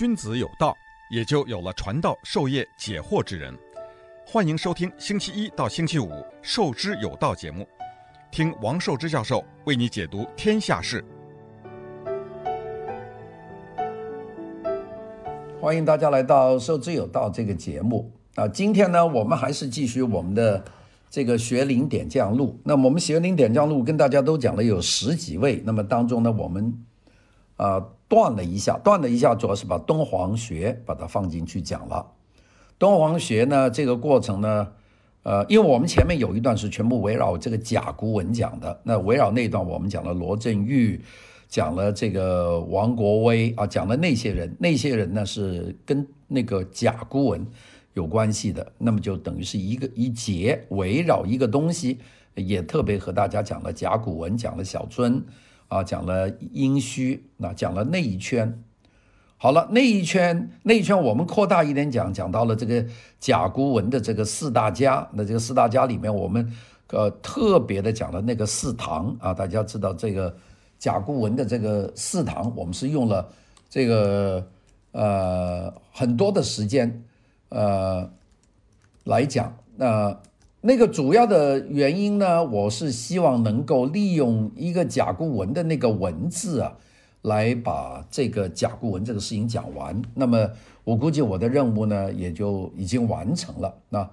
君子有道，也就有了传道授业解惑之人。欢迎收听星期一到星期五《授之有道》节目，听王寿之教授为你解读天下事。欢迎大家来到《授之有道》这个节目啊！今天呢，我们还是继续我们的这个学灵点将录。那么我们学灵点将录跟大家都讲了有十几位，那么当中呢，我们啊断了一下，断了一下，主要是把敦煌学把它放进去讲了。敦煌学呢，这个过程呢，呃，因为我们前面有一段是全部围绕这个甲骨文讲的，那围绕那段我们讲了罗振玉，讲了这个王国维啊，讲了那些人，那些人呢是跟那个甲骨文有关系的，那么就等于是一个一节围绕一个东西，也特别和大家讲了甲骨文，讲了小皴啊，讲了阴虚，那讲了那一圈。好了，那一圈那一圈，我们扩大一点讲，讲到了这个甲骨文的这个四大家。那这个四大家里面，我们呃特别的讲了那个四堂啊。大家知道这个甲骨文的这个四堂，我们是用了这个呃很多的时间呃来讲。那、那个主要的原因呢，我是希望能够利用一个甲骨文的那个文字啊。来把这个甲骨文这个事情讲完，那么我估计我的任务呢也就已经完成了。那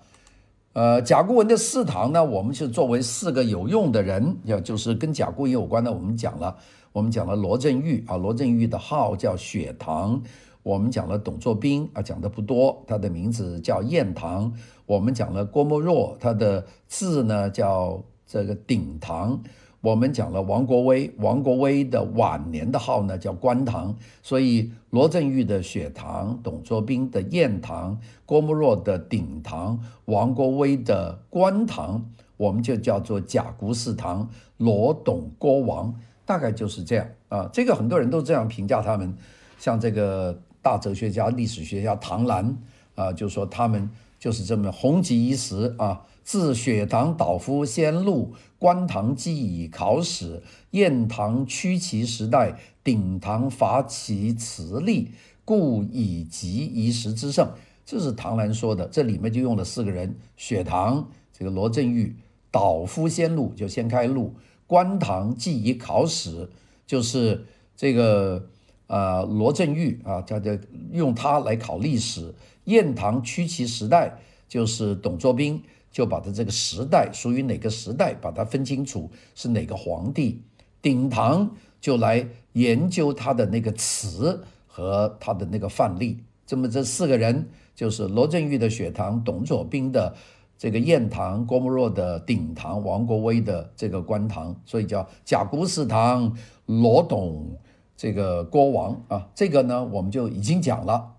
呃，甲骨文的四堂呢，我们是作为四个有用的人，要就是跟甲骨文有关的，我们讲了，我们讲了罗振玉啊，罗振玉的号叫雪堂，我们讲了董作宾啊，讲的不多，他的名字叫晏堂，我们讲了郭沫若，他的字呢叫这个鼎堂。我们讲了王国维，王国维的晚年的号呢叫关堂，所以罗振玉的雪堂，董作宾的晏堂，郭沫若的鼎堂，王国维的关堂，我们就叫做甲骨四唐，罗董郭王，大概就是这样啊。这个很多人都这样评价他们，像这个大哲学家、历史学家唐兰啊，就说他们就是这么红极一时啊。自雪堂导夫先录，关堂继以考史，燕唐屈其时代，鼎唐伐其词力，故以极一时之盛。这是唐兰说的，这里面就用了四个人：雪堂这个罗振玉，导夫先录就先开录，关堂继以考史就是这个呃罗振玉啊，他就用他来考历史，燕唐屈其时代就是董作宾。就把他这个时代属于哪个时代，把它分清楚是哪个皇帝。鼎堂就来研究他的那个词和他的那个范例。这么这四个人就是罗振玉的雪堂、董作宾的这个燕唐、郭沫若的鼎堂、王国维的这个关堂，所以叫甲骨四唐，罗董这个郭王啊。这个呢，我们就已经讲了。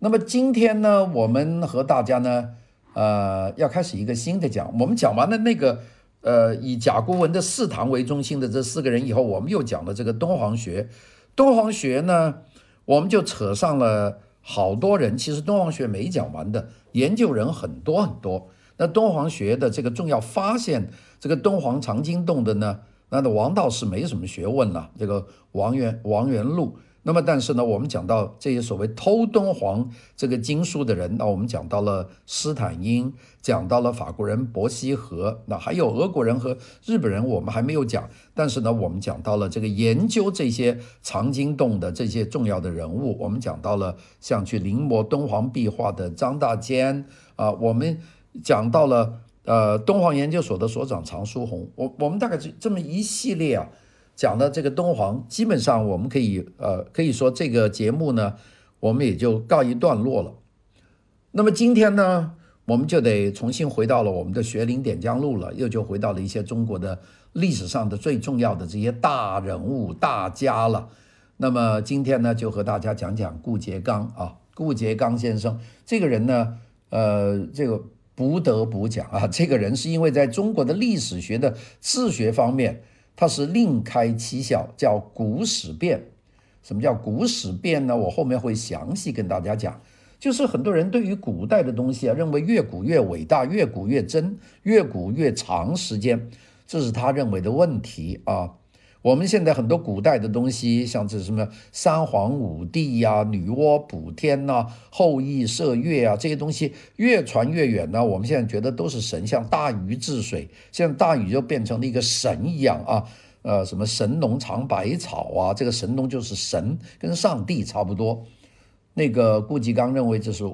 那么今天呢，我们和大家呢。呃，要开始一个新的讲。我们讲完了那个，呃，以甲骨文的四堂为中心的这四个人以后，我们又讲了这个敦煌学。敦煌学呢，我们就扯上了好多人。其实敦煌学没讲完的，研究人很多很多。那敦煌学的这个重要发现，这个敦煌藏经洞的呢，那的王道士没什么学问了。这个王元王元禄。那么，但是呢，我们讲到这些所谓偷敦煌这个经书的人，那我们讲到了斯坦因，讲到了法国人伯希和，那还有俄国人和日本人，我们还没有讲。但是呢，我们讲到了这个研究这些藏经洞的这些重要的人物，我们讲到了像去临摹敦煌壁画的张大千啊，我们讲到了呃敦煌研究所的所长常书鸿，我我们大概这这么一系列啊。讲的这个敦煌，基本上我们可以呃可以说这个节目呢，我们也就告一段落了。那么今天呢，我们就得重新回到了我们的学灵点将录了，又就回到了一些中国的历史上的最重要的这些大人物、大家了。那么今天呢，就和大家讲讲顾颉刚啊，顾颉刚先生这个人呢，呃，这个不得不讲啊，这个人是因为在中国的历史学的治学方面。他是另开其小，叫古史辨。什么叫古史辨呢？我后面会详细跟大家讲。就是很多人对于古代的东西啊，认为越古越伟大，越古越真，越古越长时间，这是他认为的问题啊。我们现在很多古代的东西，像这什么三皇五帝呀、女娲补天呐、后羿射月啊，这些东西越传越远呢。我们现在觉得都是神，像大禹治水，现在大禹就变成了一个神一样啊。呃，什么神农尝百草啊，这个神农就是神，跟上帝差不多。那个顾颉刚认为这是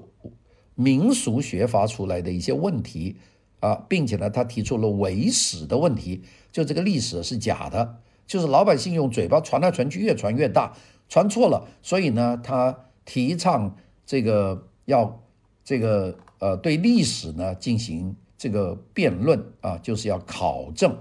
民俗学发出来的一些问题啊，并且呢，他提出了伪史的问题，就这个历史是假的。就是老百姓用嘴巴传来传去，越传越大，传错了，所以呢，他提倡这个要这个呃对历史呢进行这个辩论啊，就是要考证，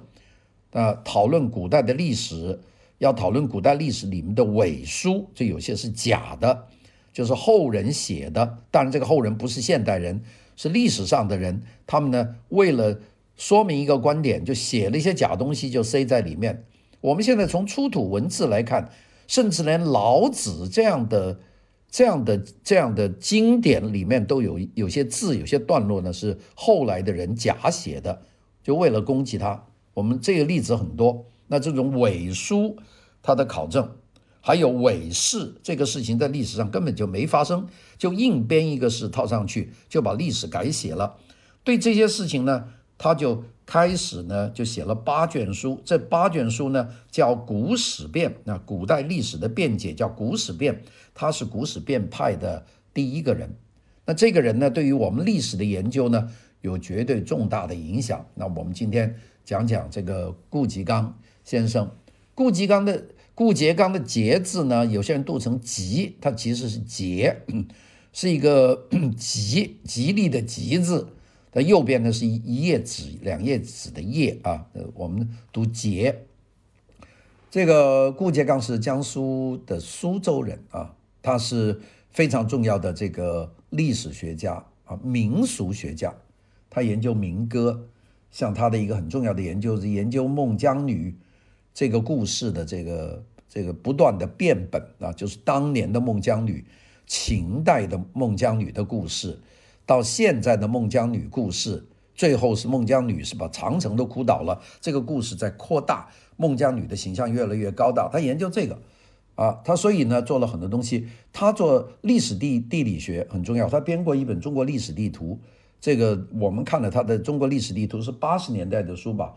啊，讨论古代的历史，要讨论古代历史里面的伪书，这有些是假的，就是后人写的，当然这个后人不是现代人，是历史上的人，他们呢为了说明一个观点，就写了一些假东西，就塞在里面。我们现在从出土文字来看，甚至连老子这样的、这样的、这样的经典里面都有有些字、有些段落呢，是后来的人假写的，就为了攻击他。我们这个例子很多。那这种伪书，它的考证，还有伪事，这个事情在历史上根本就没发生，就硬编一个事套上去，就把历史改写了。对这些事情呢，他就。开始呢，就写了八卷书。这八卷书呢，叫《古史辨》。那古代历史的辩解叫《古史辨》，他是古史辨派的第一个人。那这个人呢，对于我们历史的研究呢，有绝对重大的影响。那我们今天讲讲这个顾颉刚先生。顾颉刚的顾颉刚的颉字呢，有些人读成吉，他其实是节，是一个 吉吉利的吉字。它右边呢是一一页纸两页纸的页啊，呃，我们读节。这个顾颉刚是江苏的苏州人啊，他是非常重要的这个历史学家啊，民俗学家，他研究民歌，像他的一个很重要的研究是研究孟姜女这个故事的这个这个不断的变本啊，就是当年的孟姜女，秦代的孟姜女的故事。到现在的孟姜女故事，最后是孟姜女是把长城都哭倒了。这个故事在扩大，孟姜女的形象越来越高大。他研究这个，啊，他所以呢做了很多东西。他做历史地地理学很重要，他编过一本《中国历史地图》。这个我们看了他的《中国历史地图》是八十年代的书吧？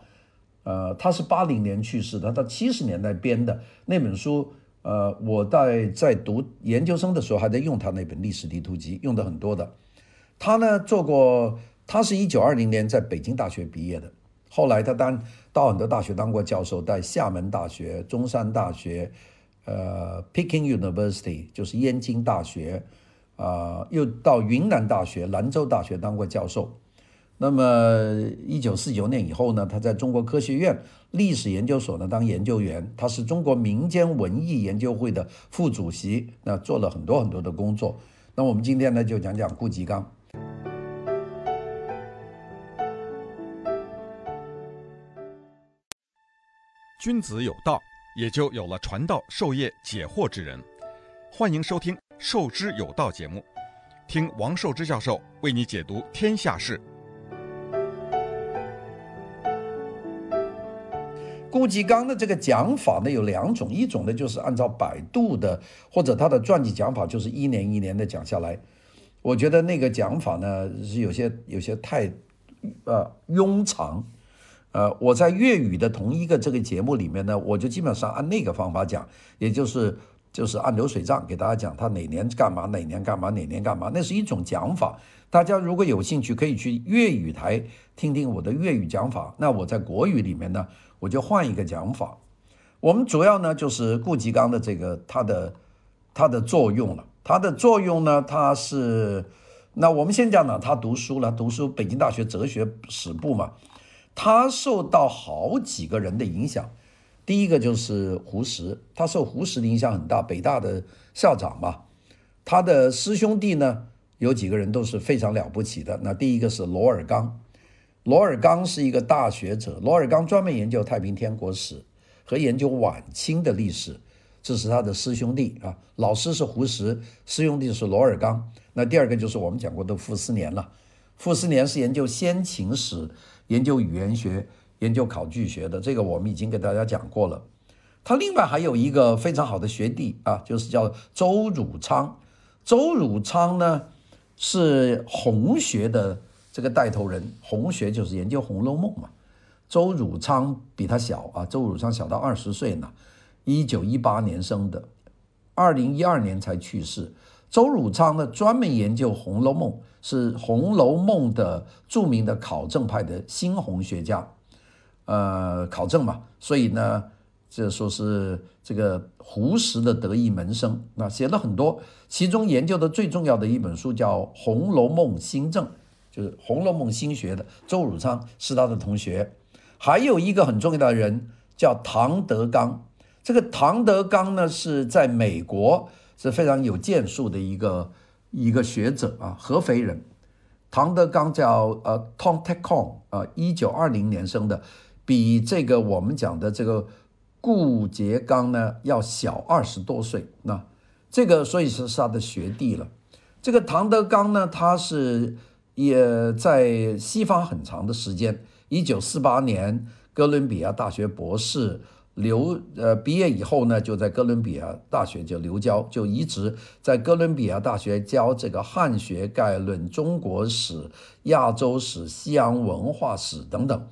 呃，他是八零年去世的，他七十年代编的那本书。呃，我在在读研究生的时候还在用他那本《历史地图集》，用的很多的。他呢做过，他是一九二零年在北京大学毕业的，后来他当到很多大学当过教授，在厦门大学、中山大学，呃，Peking University 就是燕京大学，啊、又到云南大学、兰州大学当过教授。那么一九四九年以后呢，他在中国科学院历史研究所呢当研究员，他是中国民间文艺研究会的副主席，那做了很多很多的工作。那我们今天呢就讲讲顾颉刚。君子有道，也就有了传道授业解惑之人。欢迎收听《授之有道》节目，听王寿之教授为你解读天下事。顾颉刚的这个讲法呢有两种，一种呢就是按照百度的或者他的传记讲法，就是一年一年的讲下来。我觉得那个讲法呢是有些有些太呃庸长。呃，我在粤语的同一个这个节目里面呢，我就基本上按那个方法讲，也就是就是按流水账给大家讲，他哪年干嘛，哪年干嘛，哪年干嘛，那是一种讲法。大家如果有兴趣，可以去粤语台听听我的粤语讲法。那我在国语里面呢，我就换一个讲法。我们主要呢就是顾颉刚的这个他的他的作用了，他的作用呢，他是那我们先讲呢，他读书了，读书北京大学哲学史部嘛。他受到好几个人的影响，第一个就是胡适，他受胡适的影响很大，北大的校长嘛。他的师兄弟呢，有几个人都是非常了不起的。那第一个是罗尔纲，罗尔纲是一个大学者，罗尔纲专门研究太平天国史和研究晚清的历史，这是他的师兄弟啊。老师是胡适，师兄弟是罗尔纲。那第二个就是我们讲过的傅斯年了，傅斯年是研究先秦史。研究语言学、研究考据学的，这个我们已经给大家讲过了。他另外还有一个非常好的学弟啊，就是叫周汝昌。周汝昌呢是红学的这个带头人，红学就是研究《红楼梦》嘛。周汝昌比他小啊，周汝昌小到二十岁呢，一九一八年生的，二零一二年才去世。周汝昌呢专门研究《红楼梦》，是《红楼梦》的著名的考证派的新红学家，呃，考证嘛，所以呢。这说是这个胡适的得意门生，那写了很多，其中研究的最重要的一本书叫《红楼梦新政》，就是《红楼梦新学》的周汝昌是他的同学，还有一个很重要的人叫唐德刚，这个唐德刚呢是在美国是非常有建树的一个一个学者啊，合肥人，唐德刚叫呃 Tom Tecon 啊，一九二零年生的，比这个我们讲的这个。顾颉刚呢要小二十多岁，那这个所以是是他的学弟了。这个唐德刚呢，他是也在西方很长的时间。一九四八年哥伦比亚大学博士留呃毕业以后呢，就在哥伦比亚大学就留教，就一直在哥伦比亚大学教这个汉学概论、中国史、亚洲史、西洋文化史等等。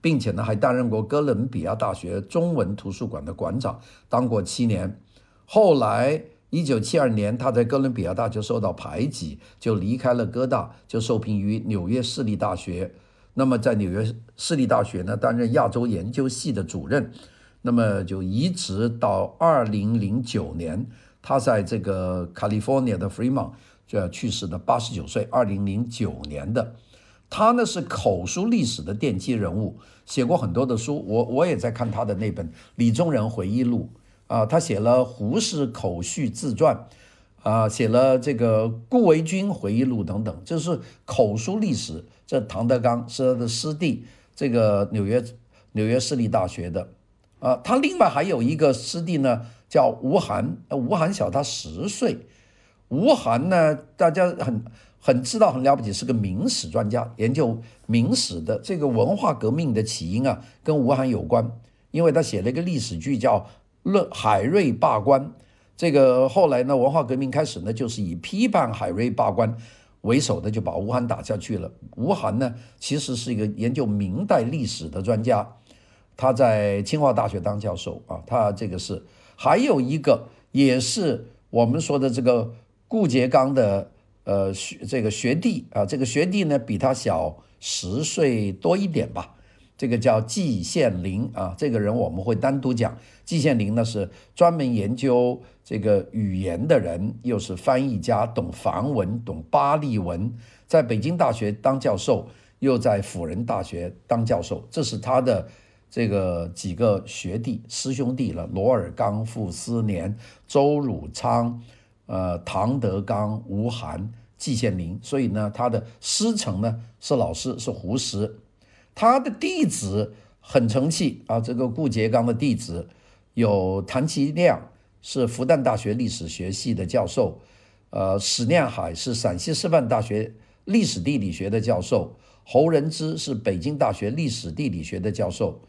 并且呢，还担任过哥伦比亚大学中文图书馆的馆长，当过七年。后来，一九七二年，他在哥伦比亚大学受到排挤，就离开了哥大，就受聘于纽约市立大学。那么，在纽约市立大学呢，担任亚洲研究系的主任。那么，就一直到二零零九年，他在这个 California 的 Fremont 就要去世的八十九岁，二零零九年的。他呢是口述历史的奠基人物，写过很多的书。我我也在看他的那本《李宗仁回忆录》啊，他写了胡适口述自传，啊，写了这个顾维钧回忆录等等，就是口述历史。这唐德刚是他的师弟，这个纽约纽约市立大学的啊。他另外还有一个师弟呢，叫吴晗，吴晗小他十岁。吴晗呢，大家很。很知道很了不起，是个明史专家，研究明史的这个文化革命的起因啊，跟吴晗有关，因为他写了一个历史剧叫《论海瑞罢官》，这个后来呢，文化革命开始呢，就是以批判海瑞罢官为首的，就把吴晗打下去了。吴晗呢，其实是一个研究明代历史的专家，他在清华大学当教授啊，他这个是还有一个也是我们说的这个顾颉刚的。呃，学这个学弟啊，这个学弟呢比他小十岁多一点吧。这个叫季羡林啊，这个人我们会单独讲。季羡林呢是专门研究这个语言的人，又是翻译家，懂梵文，懂巴利文，在北京大学当教授，又在辅仁大学当教授。这是他的这个几个学弟师兄弟了：罗尔刚、傅斯年、周汝昌。呃，唐德刚、吴晗、季羡林，所以呢，他的师承呢是老师是胡适，他的弟子很成器啊。这个顾颉刚的弟子有谭其亮，是复旦大学历史学系的教授，呃，史念海是陕西师范大学历史地理学的教授，侯仁之是北京大学历史地理学的教授，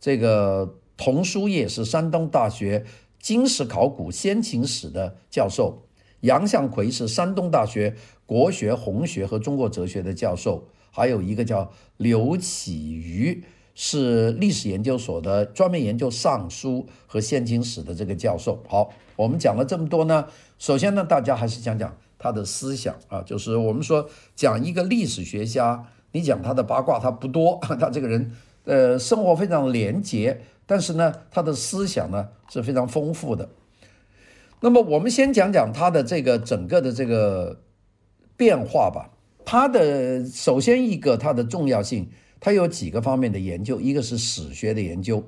这个童书业是山东大学。经史考古先秦史的教授杨向奎是山东大学国学、红学和中国哲学的教授，还有一个叫刘启瑜，是历史研究所的专门研究尚书和先秦史的这个教授。好，我们讲了这么多呢，首先呢，大家还是讲讲他的思想啊，就是我们说讲一个历史学家，你讲他的八卦他不多，他这个人呃生活非常廉洁。但是呢，他的思想呢是非常丰富的。那么，我们先讲讲他的这个整个的这个变化吧。他的首先一个他的重要性，他有几个方面的研究，一个是史学的研究。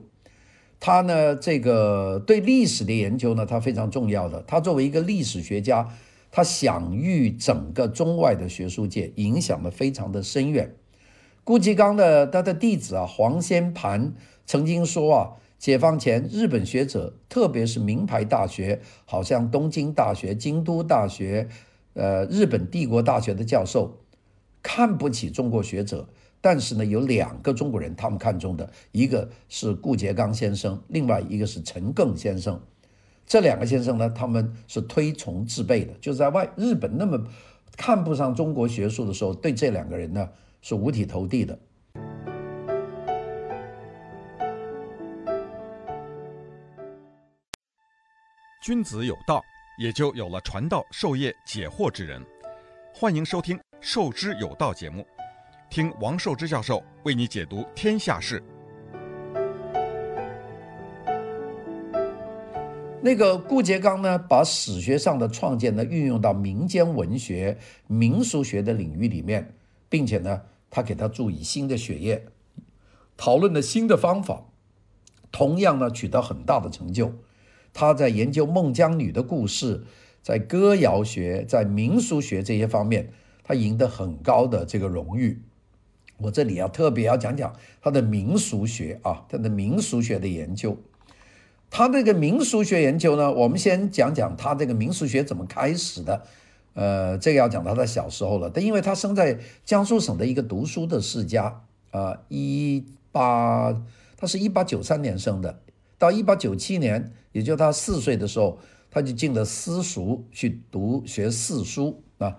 他呢，这个对历史的研究呢，他非常重要的。他作为一个历史学家，他享誉整个中外的学术界，影响的非常的深远。顾颉刚的他的弟子啊，黄先盘。曾经说啊，解放前日本学者，特别是名牌大学，好像东京大学、京都大学、呃日本帝国大学的教授，看不起中国学者，但是呢，有两个中国人他们看中的，一个是顾颉刚先生，另外一个是陈艮先生。这两个先生呢，他们是推崇自备的，就在外日本那么看不上中国学术的时候，对这两个人呢是五体投地的。君子有道，也就有了传道授业解惑之人。欢迎收听《授之有道》节目，听王寿之教授为你解读天下事。那个顾颉刚呢，把史学上的创建呢运用到民间文学、民俗学的领域里面，并且呢，他给他注以新的血液，讨论了新的方法，同样呢，取得很大的成就。他在研究孟姜女的故事，在歌谣学、在民俗学这些方面，他赢得很高的这个荣誉。我这里要特别要讲讲他的民俗学啊，他的民俗学的研究。他这个民俗学研究呢，我们先讲讲他这个民俗学怎么开始的。呃，这个要讲到他小时候了。但因为他生在江苏省的一个读书的世家啊，呃，一八，他是一八九三年生的。到一八九七年，也就他四岁的时候，他就进了私塾去读学四书啊。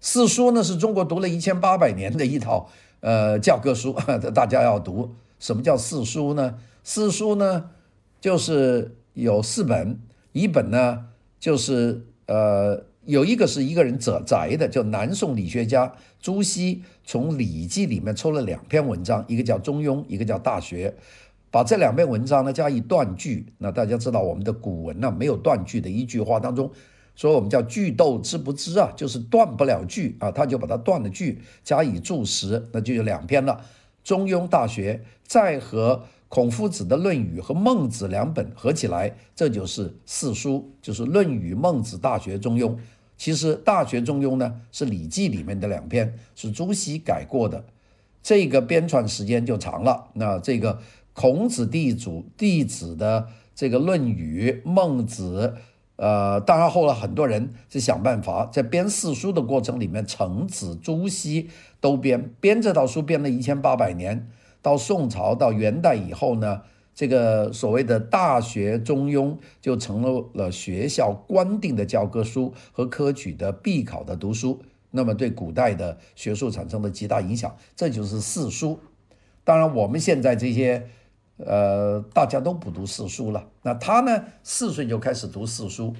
四书呢是中国读了一千八百年的一套呃教科书，大家要读。什么叫四书呢？四书呢就是有四本，一本呢就是呃有一个是一个人择择的，叫南宋理学家朱熹从《礼记》里面抽了两篇文章，一个叫《中庸》，一个叫《大学》。把这两篇文章呢加以断句，那大家知道我们的古文呢没有断句的一句话当中，所以我们叫句读之不知啊，就是断不了句啊，他就把它断了句加以注释，那就有两篇了，《中庸》《大学》，再和孔夫子的《论语》和孟子两本合起来，这就是四书，就是《论语》《孟子》《大学》《中庸》。其实《大学》《中庸》呢是《礼记》里面的两篇，是朱熹改过的，这个编纂时间就长了，那这个。孔子弟子弟子的这个《论语》，孟子，呃，当然后来很多人是想办法在编四书的过程里面，程子、朱熹都编编这套书，编了一千八百年。到宋朝到元代以后呢，这个所谓的《大学》《中庸》就成了了学校官定的教科书和科举的必考的读书，那么对古代的学术产生了极大影响。这就是四书。当然我们现在这些。呃，大家都不读四书了。那他呢，四岁就开始读四书。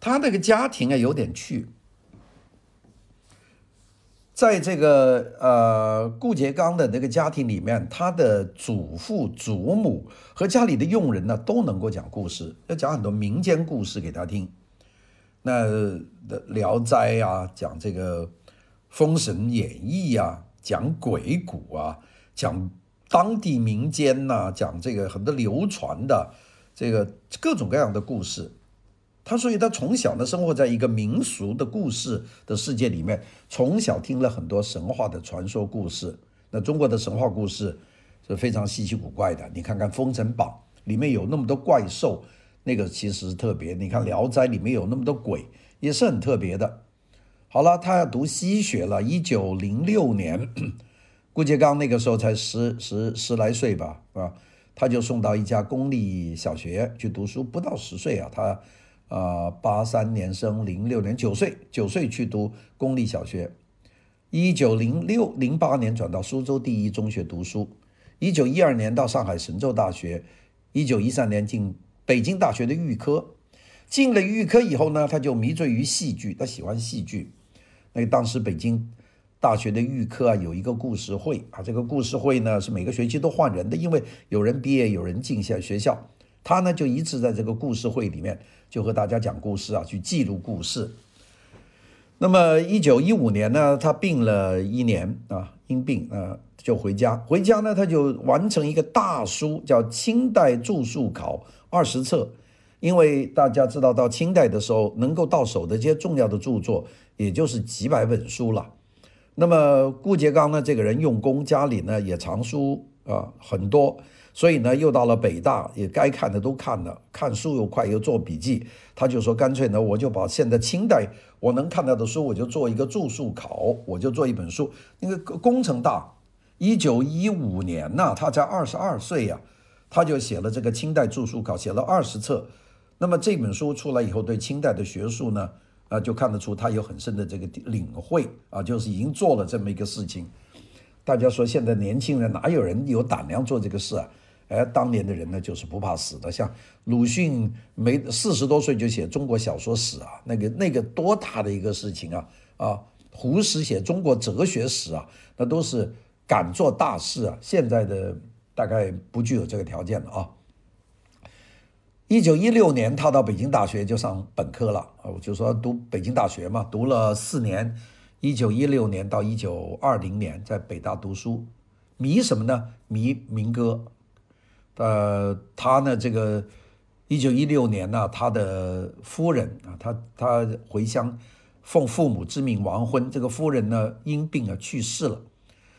他那个家庭啊，有点趣。在这个呃顾颉刚的那个家庭里面，他的祖父、祖母和家里的佣人呢，都能够讲故事，要讲很多民间故事给他听。那《聊斋》啊，讲这个《封神演义》啊，讲鬼谷啊，讲。当地民间呐，讲这个很多流传的这个各种各样的故事，他所以他从小呢生活在一个民俗的故事的世界里面，从小听了很多神话的传说故事。那中国的神话故事是非常稀奇古怪的，你看看《封神榜》里面有那么多怪兽，那个其实特别。你看《聊斋》里面有那么多鬼，也是很特别的。好了，他要读西学了，一九零六年。顾颉刚那个时候才十十十来岁吧，啊，他就送到一家公立小学去读书，不到十岁啊，他啊八三年生，零六年九岁，九岁去读公立小学，一九零六零八年转到苏州第一中学读书，一九一二年到上海神州大学，一九一三年进北京大学的预科，进了预科以后呢，他就迷醉于戏剧，他喜欢戏剧，那当时北京。大学的预科啊，有一个故事会。啊，这个故事会呢是每个学期都换人的，因为有人毕业，有人进下学校，他呢就一直在这个故事会里面就和大家讲故事啊，去记录故事。那么一九一五年呢，他病了一年啊，因病啊就回家，回家呢他就完成一个大书，叫《清代著述考》二十册，因为大家知道到清代的时候，能够到手的这些重要的著作，也就是几百本书了。那么顾颉刚呢，这个人用功，家里呢也藏书啊很多，所以呢又到了北大，也该看的都看了，看书又快又做笔记，他就说干脆呢我就把现在清代我能看到的书，我就做一个注述考，我就做一本书，那个工程大，一九一五年呢，他才二十二岁呀，他就写了这个清代注疏考，写了二十册。那么这本书出来以后，对清代的学术呢，啊，就看得出他有很深的这个领会啊，就是已经做了这么一个事情。大家说现在年轻人哪有人有胆量做这个事啊？哎，当年的人呢，就是不怕死的，像鲁迅没四十多岁就写中国小说史啊，那个那个多大的一个事情啊啊！胡适写中国哲学史啊，那都是敢做大事啊。现在的大概不具有这个条件了啊。一九一六年，他到北京大学就上本科了啊，我就说读北京大学嘛，读了四年。一九一六年到一九二零年在北大读书，迷什么呢？迷民歌。呃，他呢，这个一九一六年呢，他的夫人啊，他他回乡奉父母之命完婚，这个夫人呢因病而去世了，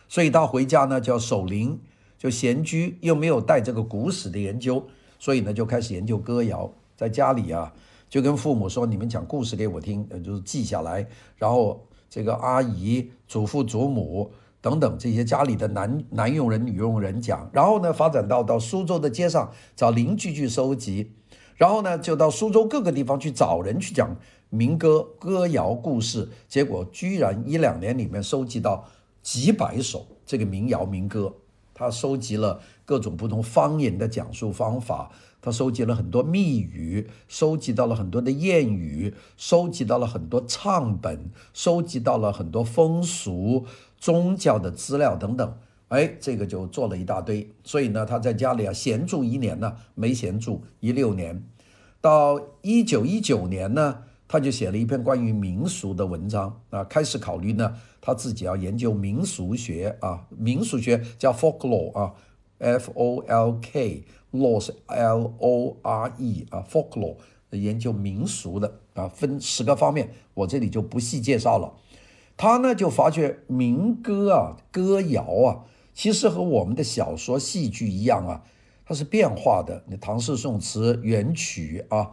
所以他回家呢叫守灵，就闲居，又没有带这个古史的研究。所以呢，就开始研究歌谣，在家里啊，就跟父母说：“你们讲故事给我听，就是记下来。”然后这个阿姨、祖父、祖母等等这些家里的男男佣人、女佣人讲。然后呢，发展到到苏州的街上找邻居去收集，然后呢，就到苏州各个地方去找人去讲民歌、歌谣故事。结果居然一两年里面收集到几百首这个民谣民歌。他收集了各种不同方言的讲述方法，他收集了很多密语，收集到了很多的谚语，收集到了很多唱本，收集到了很多风俗、宗教的资料等等。哎，这个就做了一大堆。所以呢，他在家里啊闲住一年呢，没闲住一六年，到一九一九年呢。他就写了一篇关于民俗的文章啊，开始考虑呢，他自己要研究民俗学啊，民俗学叫 folklore 啊，F-O-L-K law 是 lore 啊，folklore 研究民俗的啊，分十个方面，我这里就不细介绍了。他呢就发觉民歌啊，歌谣啊，其实和我们的小说、戏剧一样啊，它是变化的。那唐诗宋词元曲啊。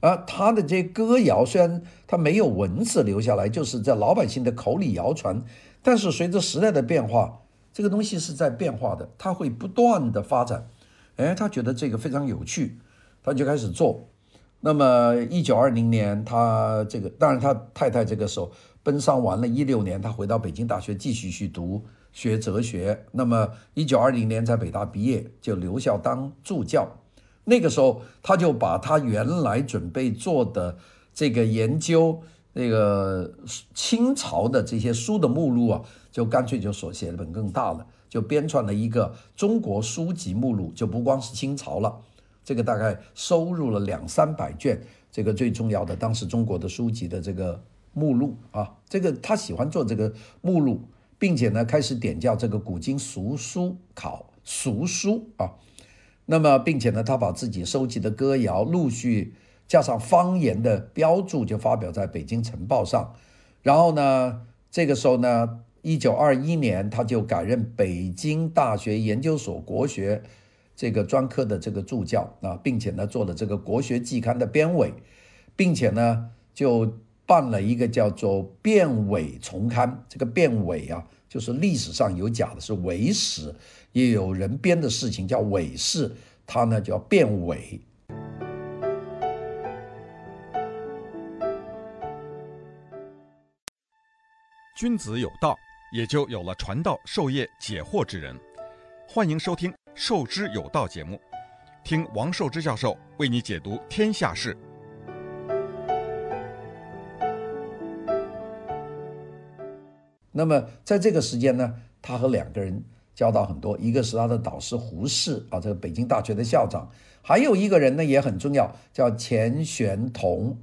而他的这歌谣虽然他没有文字留下来，就是在老百姓的口里谣传，但是随着时代的变化，这个东西是在变化的，它会不断的发展。哎，他觉得这个非常有趣，他就开始做。那么一九二零年，他这个当然他太太这个时候奔丧完了，一六年他回到北京大学继续去读学哲学。那么一九二零年在北大毕业，就留校当助教。那个时候，他就把他原来准备做的这个研究，那个清朝的这些书的目录啊，就干脆就所写的本更大了，就编撰了一个中国书籍目录，就不光是清朝了，这个大概收入了两三百卷，这个最重要的当时中国的书籍的这个目录啊，这个他喜欢做这个目录，并且呢开始点校这个古今俗书考俗书啊。那么，并且呢，他把自己收集的歌谣陆续加上方言的标注，就发表在《北京晨报》上。然后呢，这个时候呢，一九二一年，他就改任北京大学研究所国学这个专科的这个助教啊，并且呢，做了这个国学季刊的编委，并且呢，就办了一个叫做“编委丛刊”。这个编委啊，就是历史上有假的，是伪史。也有人编的事情叫伪事，他呢叫编伪。君子有道，也就有了传道授业解惑之人。欢迎收听《授之有道》节目，听王寿之教授为你解读天下事。那么在这个时间呢，他和两个人。教导很多，一个是他的导师胡适啊，这个北京大学的校长，还有一个人呢也很重要，叫钱玄同。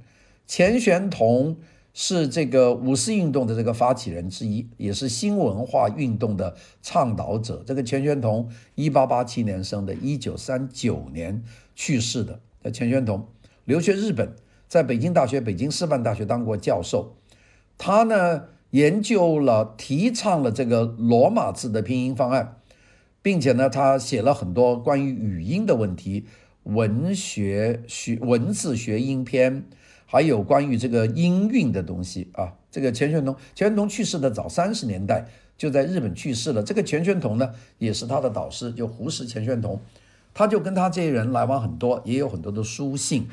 钱玄同是这个五四运动的这个发起人之一，也是新文化运动的倡导者。这个钱玄同，一八八七年生的，一九三九年去世的。钱玄同留学日本，在北京大学、北京师范大学当过教授。他呢，研究了、提倡了这个罗马字的拼音方案，并且呢，他写了很多关于语音的问题，文学学文字学音篇，还有关于这个音韵的东西啊。这个钱玄同，钱玄同去世的早，三十年代就在日本去世了。这个钱玄同呢，也是他的导师，就胡适、钱玄同，他就跟他这些人来往很多，也有很多的书信。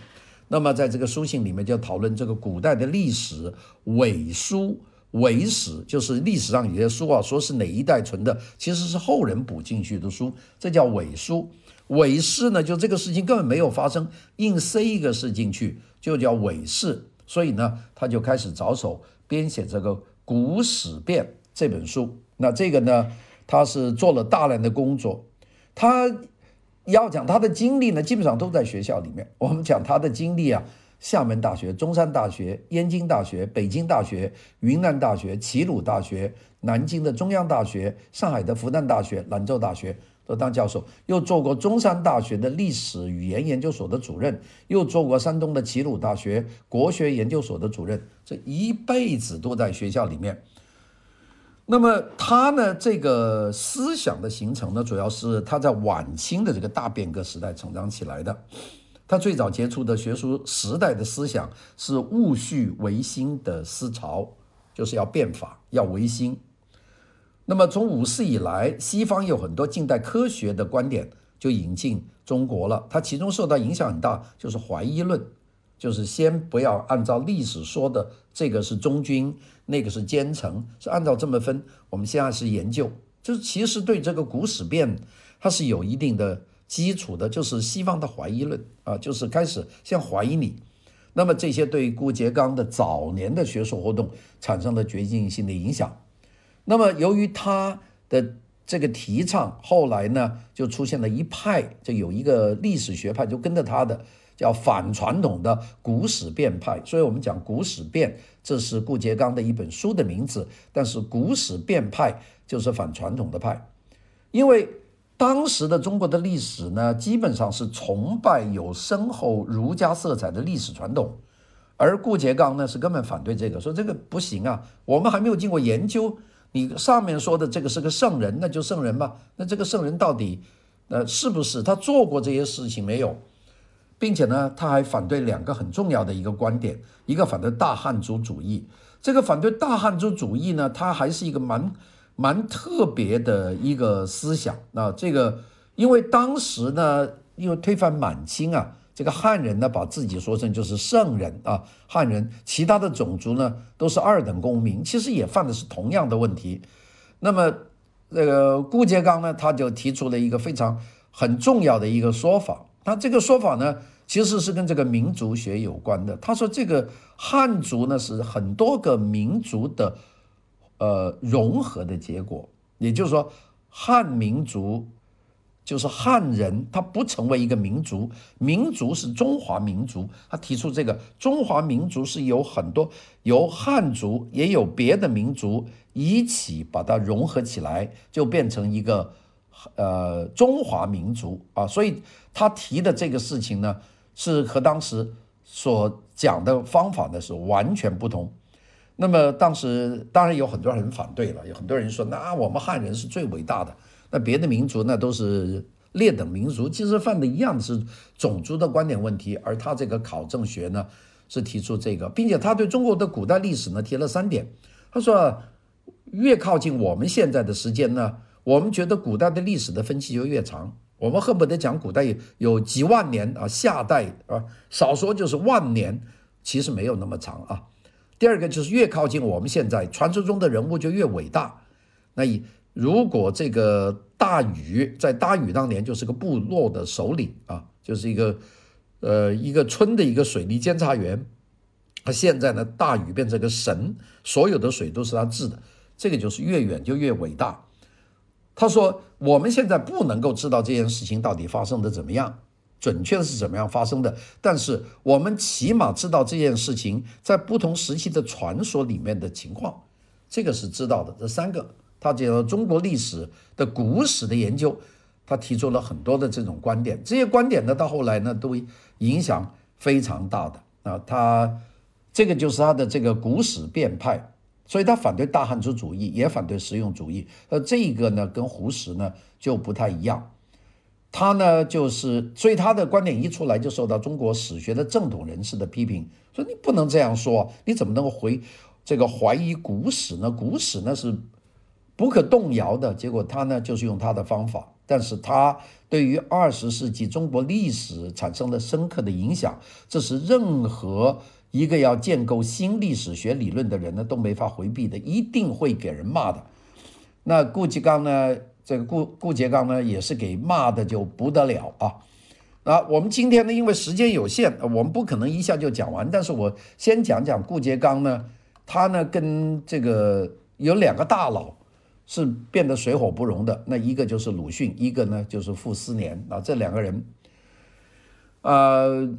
那么在这个书信里面就讨论这个古代的历史伪书。伪史就是历史上有些书啊，说是哪一代存的，其实是后人补进去的书，这叫伪书。伪事呢，就这个事情根本没有发生，硬塞一个事进去，就叫伪事。所以呢，他就开始着手编写这个《古史辨》这本书。那这个呢，他是做了大量的工作。他要讲他的经历呢，基本上都在学校里面。我们讲他的经历啊。厦门大学、中山大学、燕京大学、北京大学、云南大学、齐鲁大学、南京的中央大学、上海的复旦大学、兰州大学都当教授，又做过中山大学的历史语言研究所的主任，又做过山东的齐鲁大学国学研究所的主任，这一辈子都在学校里面。那么他呢，这个思想的形成呢，主要是他在晚清的这个大变革时代成长起来的。他最早接触的学术时代的思想是戊戌维新的思潮，就是要变法，要维新。那么从五四以来，西方有很多近代科学的观点就引进中国了。它其中受到影响很大，就是怀疑论，就是先不要按照历史说的这个是忠君，那个是奸臣，是按照这么分。我们现在是研究，就是其实对这个古史辨，它是有一定的。基础的就是西方的怀疑论啊，就是开始先怀疑你，那么这些对顾颉刚的早年的学术活动产生了决定性的影响。那么由于他的这个提倡，后来呢就出现了一派，就有一个历史学派就跟着他的，叫反传统的古史辨派。所以我们讲古史辨，这是顾颉刚的一本书的名字，但是古史辨派就是反传统的派，因为。当时的中国的历史呢，基本上是崇拜有深厚儒家色彩的历史传统，而顾颉刚呢是根本反对这个，说这个不行啊，我们还没有经过研究，你上面说的这个是个圣人，那就圣人吧，那这个圣人到底呃是不是他做过这些事情没有，并且呢他还反对两个很重要的一个观点，一个反对大汉族主义，这个反对大汉族主义呢，他还是一个蛮。蛮特别的一个思想。啊，这个因为当时呢，因为推翻满清啊，这个汉人呢把自己说成就是圣人啊，汉人其他的种族呢都是二等公民，其实也犯的是同样的问题。那么这个顾颉刚呢，他就提出了一个非常很重要的一个说法，他这个说法呢，其实是跟这个民族学有关的。他说这个汉族呢是很多个民族的。呃，融合的结果，也就是说，汉民族就是汉人，他不成为一个民族，民族是中华民族。他提出这个中华民族是有很多由汉族也有别的民族一起把它融合起来，就变成一个呃中华民族啊。所以他提的这个事情呢，是和当时所讲的方法呢是完全不同。那么当时当然有很多人反对了，有很多人说，那我们汉人是最伟大的，那别的民族那都是劣等民族，其实犯的一样是种族的观点问题。而他这个考证学呢，是提出这个，并且他对中国的古代历史呢提了三点。他说，越靠近我们现在的时间呢，我们觉得古代的历史的分期就越长，我们恨不得讲古代有几万年啊，夏代啊，少说就是万年，其实没有那么长啊。第二个就是越靠近我们现在，传说中的人物就越伟大。那以如果这个大禹在大禹当年就是个部落的首领啊，就是一个呃一个村的一个水利监察员，他现在呢，大禹变成个神，所有的水都是他治的，这个就是越远就越伟大。他说我们现在不能够知道这件事情到底发生的怎么样。准确是怎么样发生的？但是我们起码知道这件事情在不同时期的传说里面的情况，这个是知道的。这三个，他讲中国历史的古史的研究，他提出了很多的这种观点。这些观点呢，到后来呢，都影响非常大的啊。他这个就是他的这个古史变派，所以他反对大汉族主义，也反对实用主义。呃，这个呢，跟胡适呢就不太一样。他呢就是，所以他的观点一出来就受到中国史学的正统人士的批评，说你不能这样说，你怎么能够回这个怀疑古史呢？古史那是不可动摇的。结果他呢就是用他的方法，但是他对于二十世纪中国历史产生了深刻的影响，这是任何一个要建构新历史学理论的人呢都没法回避的，一定会给人骂的。那顾颉刚呢？这个顾顾颉刚呢，也是给骂的就不得了啊！那，我们今天呢，因为时间有限，我们不可能一下就讲完。但是我先讲讲顾颉刚呢，他呢跟这个有两个大佬是变得水火不容的。那一个就是鲁迅，一个呢就是傅斯年啊，这两个人，呃。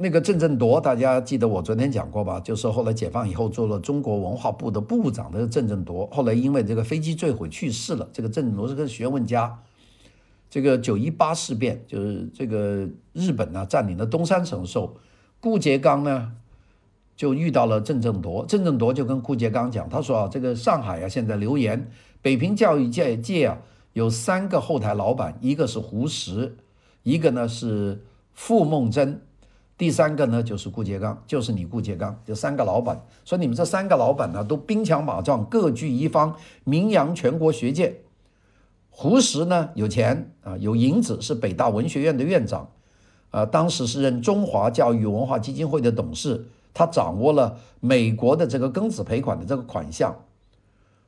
那个郑振铎，大家记得我昨天讲过吧？就是后来解放以后做了中国文化部的部长的郑振铎，后来因为这个飞机坠毁去世了。这个郑振铎是个学问家。这个九一八事变，就是这个日本呢占领了东三省的时候，顾颉刚呢就遇到了郑振铎，郑振铎就跟顾颉刚讲，他说啊，这个上海啊现在流言，北平教育界界啊有三个后台老板，一个是胡适，一个呢是傅梦真。第三个呢，就是顾颉刚，就是你顾颉刚，这三个老板。说你们这三个老板呢，都兵强马壮，各据一方，名扬全国学界。胡适呢，有钱啊，有银子，是北大文学院的院长，啊，当时是任中华教育文化基金会的董事，他掌握了美国的这个庚子赔款的这个款项。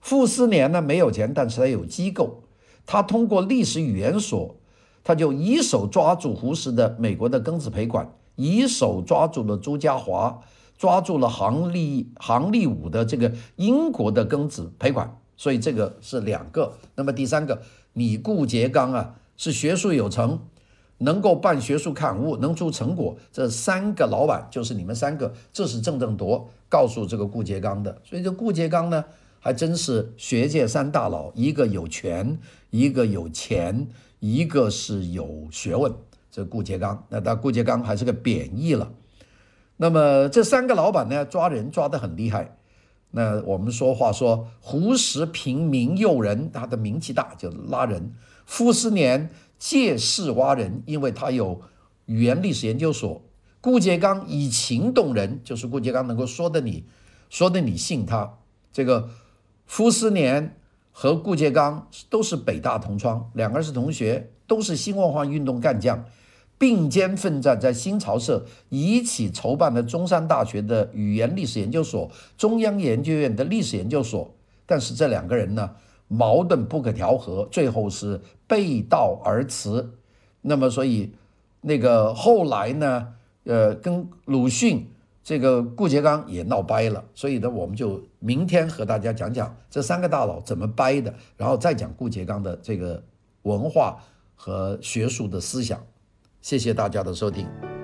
傅斯年呢，没有钱，但是他有机构，他通过历史语言所，他就一手抓住胡适的美国的庚子赔款。一手抓住了朱家驊，抓住了杭立杭立武的这个英国的庚子赔款，所以这个是两个。那么第三个，你顾颉刚啊，是学术有成，能够办学术刊物，能出成果。这三个老板就是你们三个，这是郑振铎告诉这个顾颉刚的。所以这顾颉刚呢，还真是学界三大佬，一个有权，一个有钱，一个是有学问。这顾颉刚，那他顾颉刚还是个贬义了。那么这三个老板呢，抓人抓得很厉害。那我们说话说，胡适凭名诱人，他的名气大就拉人；傅斯年借势挖人，因为他有语言历史研究所；顾颉刚以情动人，就是顾颉刚能够说的你，说的你信他。这个傅斯年和顾颉刚都是北大同窗，两个人是同学，都是新文化运动干将。并肩奋战，在新潮社一起筹办了中山大学的语言历史研究所、中央研究院的历史研究所。但是这两个人呢，矛盾不可调和，最后是背道而驰。那么，所以那个后来呢，呃，跟鲁迅这个顾颉刚也闹掰了。所以呢，我们就明天和大家讲讲这三个大佬怎么掰的，然后再讲顾颉刚的这个文化和学术的思想。谢谢大家的收听。